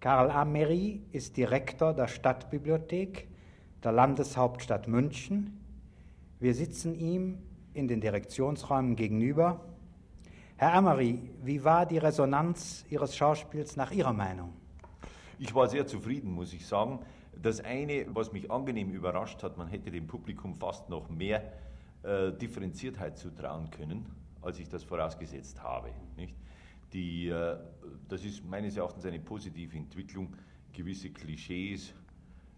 Karl Amery ist Direktor der Stadtbibliothek der Landeshauptstadt München. Wir sitzen ihm in den Direktionsräumen gegenüber. Herr Amery, wie war die Resonanz Ihres Schauspiels nach Ihrer Meinung? Ich war sehr zufrieden, muss ich sagen. Das eine, was mich angenehm überrascht hat, man hätte dem Publikum fast noch mehr äh, Differenziertheit zutrauen können, als ich das vorausgesetzt habe. Nicht? Die, äh, das ist meines Erachtens eine positive Entwicklung. Gewisse Klischees,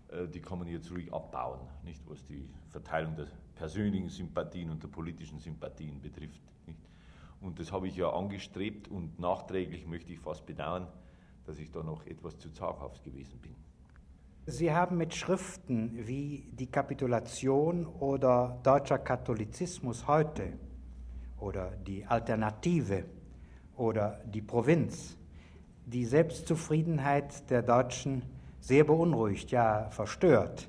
äh, die kann man jetzt ruhig abbauen, nicht? was die Verteilung der persönlichen Sympathien und der politischen Sympathien betrifft. Nicht? Und das habe ich ja angestrebt und nachträglich möchte ich fast bedauern, dass ich da noch etwas zu zaghaft gewesen bin. Sie haben mit Schriften wie die Kapitulation oder deutscher Katholizismus heute oder die Alternative oder die Provinz die Selbstzufriedenheit der Deutschen sehr beunruhigt, ja verstört.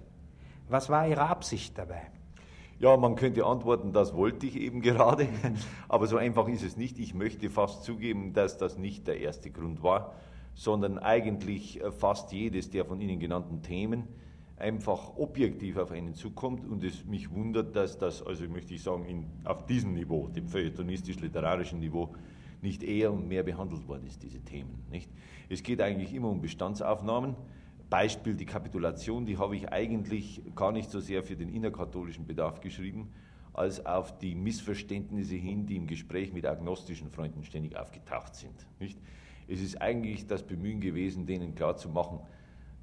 Was war Ihre Absicht dabei? Ja, man könnte antworten, das wollte ich eben gerade, aber so einfach ist es nicht. Ich möchte fast zugeben, dass das nicht der erste Grund war, sondern eigentlich äh, fast jedes der von Ihnen genannten Themen einfach objektiv auf einen zukommt und es mich wundert, dass das, also möchte ich sagen, in, auf diesem Niveau, dem feuilletonistisch-literarischen Niveau, nicht eher und mehr behandelt worden ist, diese Themen. Nicht? Es geht eigentlich immer um Bestandsaufnahmen. Beispiel die Kapitulation, die habe ich eigentlich gar nicht so sehr für den innerkatholischen Bedarf geschrieben, als auf die Missverständnisse hin, die im Gespräch mit agnostischen Freunden ständig aufgetaucht sind. Nicht? Es ist eigentlich das Bemühen gewesen, denen klarzumachen,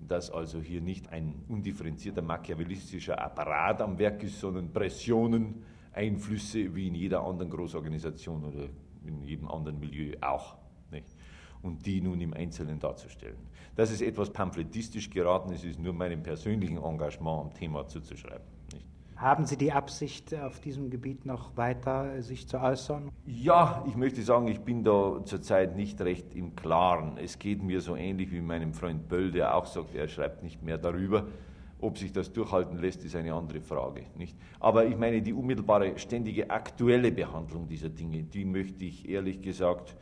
dass also hier nicht ein undifferenzierter machiavellistischer Apparat am Werk ist, sondern Pressionen, Einflüsse wie in jeder anderen Großorganisation oder in jedem anderen Milieu auch. Nicht? Und die nun im Einzelnen darzustellen. Das ist etwas pamphlettistisch geraten, es ist nur meinem persönlichen Engagement am Thema zuzuschreiben. Nicht? Haben Sie die Absicht, auf diesem Gebiet noch weiter sich zu äußern? Ja, ich möchte sagen, ich bin da zurzeit nicht recht im Klaren. Es geht mir so ähnlich wie meinem Freund Böll, der auch sagt, er schreibt nicht mehr darüber. Ob sich das durchhalten lässt, ist eine andere Frage. Nicht? Aber ich meine, die unmittelbare, ständige, aktuelle Behandlung dieser Dinge, die möchte ich ehrlich gesagt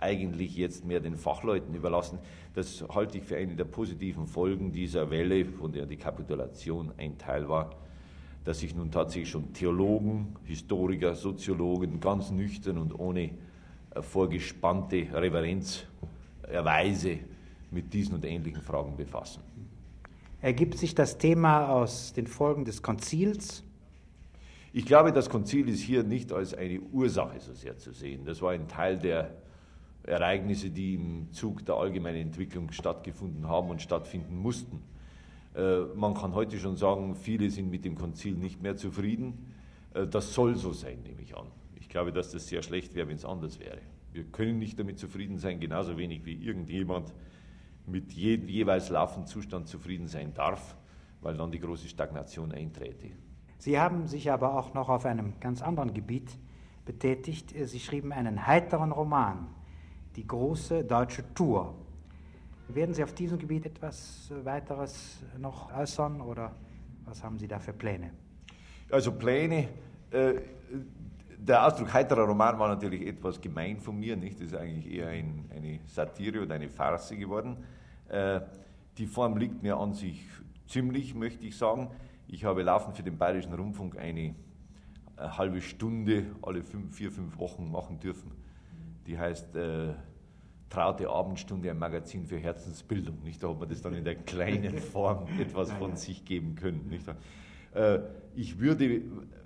eigentlich jetzt mehr den Fachleuten überlassen. Das halte ich für eine der positiven Folgen dieser Welle, von der die Kapitulation ein Teil war, dass sich nun tatsächlich schon Theologen, Historiker, Soziologen ganz nüchtern und ohne äh, vorgespannte Reverenzerweise mit diesen und ähnlichen Fragen befassen. Ergibt sich das Thema aus den Folgen des Konzils? Ich glaube, das Konzil ist hier nicht als eine Ursache so sehr zu sehen. Das war ein Teil der Ereignisse, die im Zug der allgemeinen Entwicklung stattgefunden haben und stattfinden mussten. Äh, man kann heute schon sagen, viele sind mit dem Konzil nicht mehr zufrieden. Äh, das soll so sein, nehme ich an. Ich glaube, dass das sehr schlecht wäre, wenn es anders wäre. Wir können nicht damit zufrieden sein, genauso wenig wie irgendjemand mit je, jeweils laufendem Zustand zufrieden sein darf, weil dann die große Stagnation einträte. Sie haben sich aber auch noch auf einem ganz anderen Gebiet betätigt. Sie schrieben einen heiteren Roman, Die große deutsche Tour. Werden Sie auf diesem Gebiet etwas weiteres noch äußern oder was haben Sie da für Pläne? Also Pläne, äh, der Ausdruck heiterer Roman war natürlich etwas gemein von mir, nicht? Das ist eigentlich eher ein, eine Satire oder eine Farce geworden. Äh, die Form liegt mir an sich ziemlich, möchte ich sagen. Ich habe laufend für den Bayerischen Rundfunk eine, eine halbe Stunde alle fünf, vier, fünf Wochen machen dürfen. Die heißt äh, Traute Abendstunde, ein Magazin für Herzensbildung. Nicht? Da hat man das dann in der kleinen Form etwas von sich geben können. Nicht? Äh, ich würde,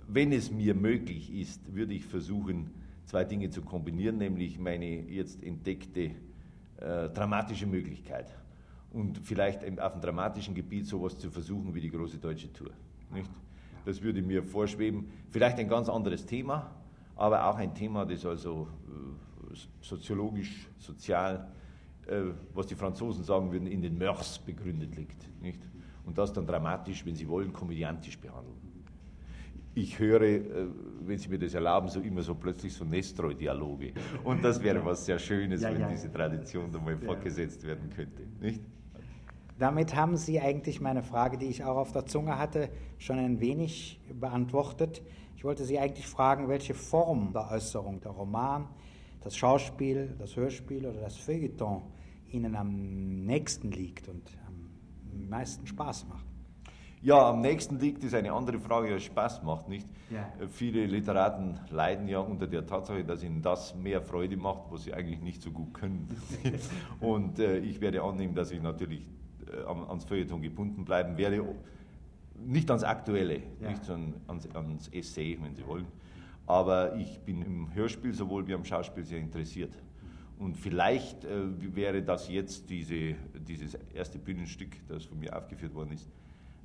wenn es mir möglich ist, würde ich versuchen, zwei Dinge zu kombinieren, nämlich meine jetzt entdeckte äh, dramatische Möglichkeit und vielleicht auf dem dramatischen Gebiet sowas zu versuchen wie die große deutsche Tour. Nicht? Das würde mir vorschweben. Vielleicht ein ganz anderes Thema, aber auch ein Thema, das also äh, soziologisch, sozial, äh, was die Franzosen sagen würden, in den Mörs begründet liegt. Nicht? Und das dann dramatisch, wenn Sie wollen, komödiantisch behandeln. Ich höre, äh, wenn Sie mir das erlauben, so immer so plötzlich so Nestroy-Dialoge. Und das wäre was sehr Schönes, ja, wenn ja. diese Tradition da mal fortgesetzt werden könnte. Nicht? Damit haben Sie eigentlich meine Frage, die ich auch auf der Zunge hatte, schon ein wenig beantwortet. Ich wollte Sie eigentlich fragen, welche Form der Äußerung, der Roman, das Schauspiel, das Hörspiel oder das Feuilleton Ihnen am nächsten liegt und meisten Spaß macht? Ja, am nächsten liegt ist eine andere Frage, die Spaß macht, nicht? Ja. Viele Literaten leiden ja unter der Tatsache, dass ihnen das mehr Freude macht, was sie eigentlich nicht so gut können. Und äh, ich werde annehmen, dass ich natürlich äh, ans Feuilleton gebunden bleiben werde, nicht ans Aktuelle, Ja. nicht an- ans, ans Essay, wenn Sie wollen. Aber ich bin im Hörspiel sowohl wie am Schauspiel sehr interessiert. Und vielleicht äh, wäre das jetzt diese, dieses erste Bühnenstück, das von mir aufgeführt worden ist,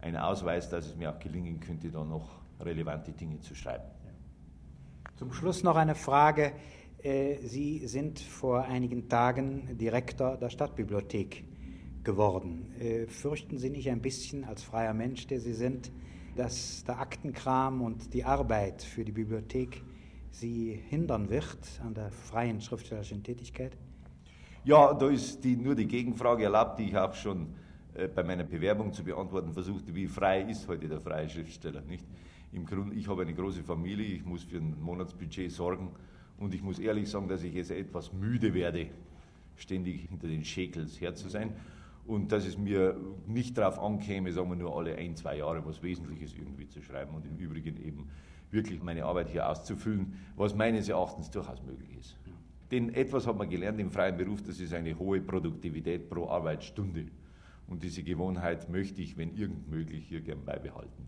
ein Ausweis, dass es mir auch gelingen könnte, da noch relevante Dinge zu schreiben. Zum Schluss noch eine Frage. Äh, Sie sind vor einigen Tagen Direktor der Stadtbibliothek geworden. Äh, Fürchten Sie nicht ein bisschen als freier Mensch, der Sie sind, dass der Aktenkram und die Arbeit für die Bibliothek Sie hindern wird an der freien schriftstellerischen Tätigkeit? Ja, da ist die, nur die Gegenfrage erlaubt, die ich auch schon äh, bei meiner Bewerbung zu beantworten versuchte. Wie frei ist heute der freie Schriftsteller? Nicht? Im Grunde, ich habe eine große Familie, ich muss für ein Monatsbudget sorgen und ich muss ehrlich sagen, dass ich jetzt etwas müde werde, ständig hinter den Schäkels her zu sein und dass es mir nicht darauf ankäme, sagen wir nur alle ein, zwei Jahre was Wesentliches irgendwie zu schreiben und im Übrigen eben wirklich meine Arbeit hier auszufüllen, was meines Erachtens durchaus möglich ist. Denn etwas hat man gelernt im freien Beruf, das ist eine hohe Produktivität pro Arbeitsstunde. Und diese Gewohnheit möchte ich, wenn irgend möglich, hier gern beibehalten.